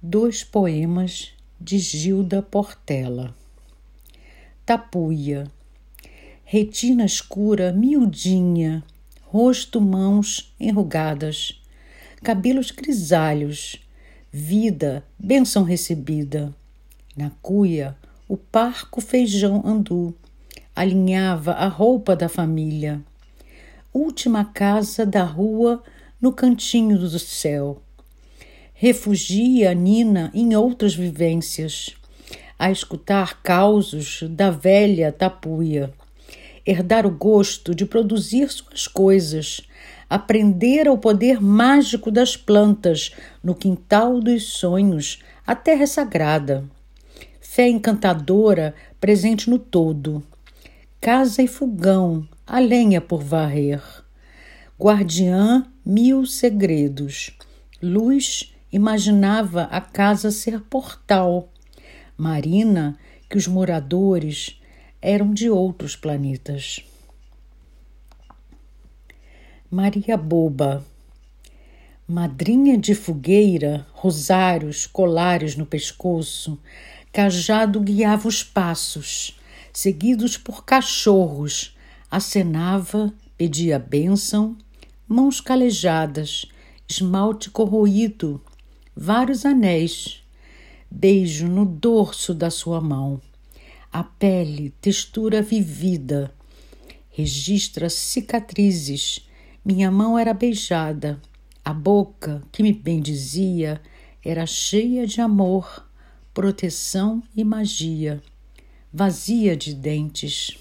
Dois poemas de Gilda Portela. Tapuia. Retina escura, miudinha, rosto, mãos enrugadas, cabelos grisalhos, vida, bênção recebida. Na cuia, o parco feijão andu, alinhava a roupa da família. Última casa da rua no cantinho do céu refugia Nina em outras vivências, a escutar causos da velha tapuia, herdar o gosto de produzir suas coisas, aprender o poder mágico das plantas no quintal dos sonhos, a terra sagrada. Fé encantadora presente no todo. Casa e fogão, a lenha por varrer. Guardiã, mil segredos. Luz imaginava a casa ser portal. Marina, que os moradores eram de outros planetas. Maria Boba, madrinha de fogueira, rosários, colares no pescoço, cajado guiava os passos, seguidos por cachorros, acenava, pedia bênção, mãos calejadas, esmalte corroído, vários anéis. Beijo no dorso da sua mão. A pele, textura vivida. Registra cicatrizes. Minha mão era beijada. A boca, que me bendizia, era cheia de amor, proteção e magia, vazia de dentes.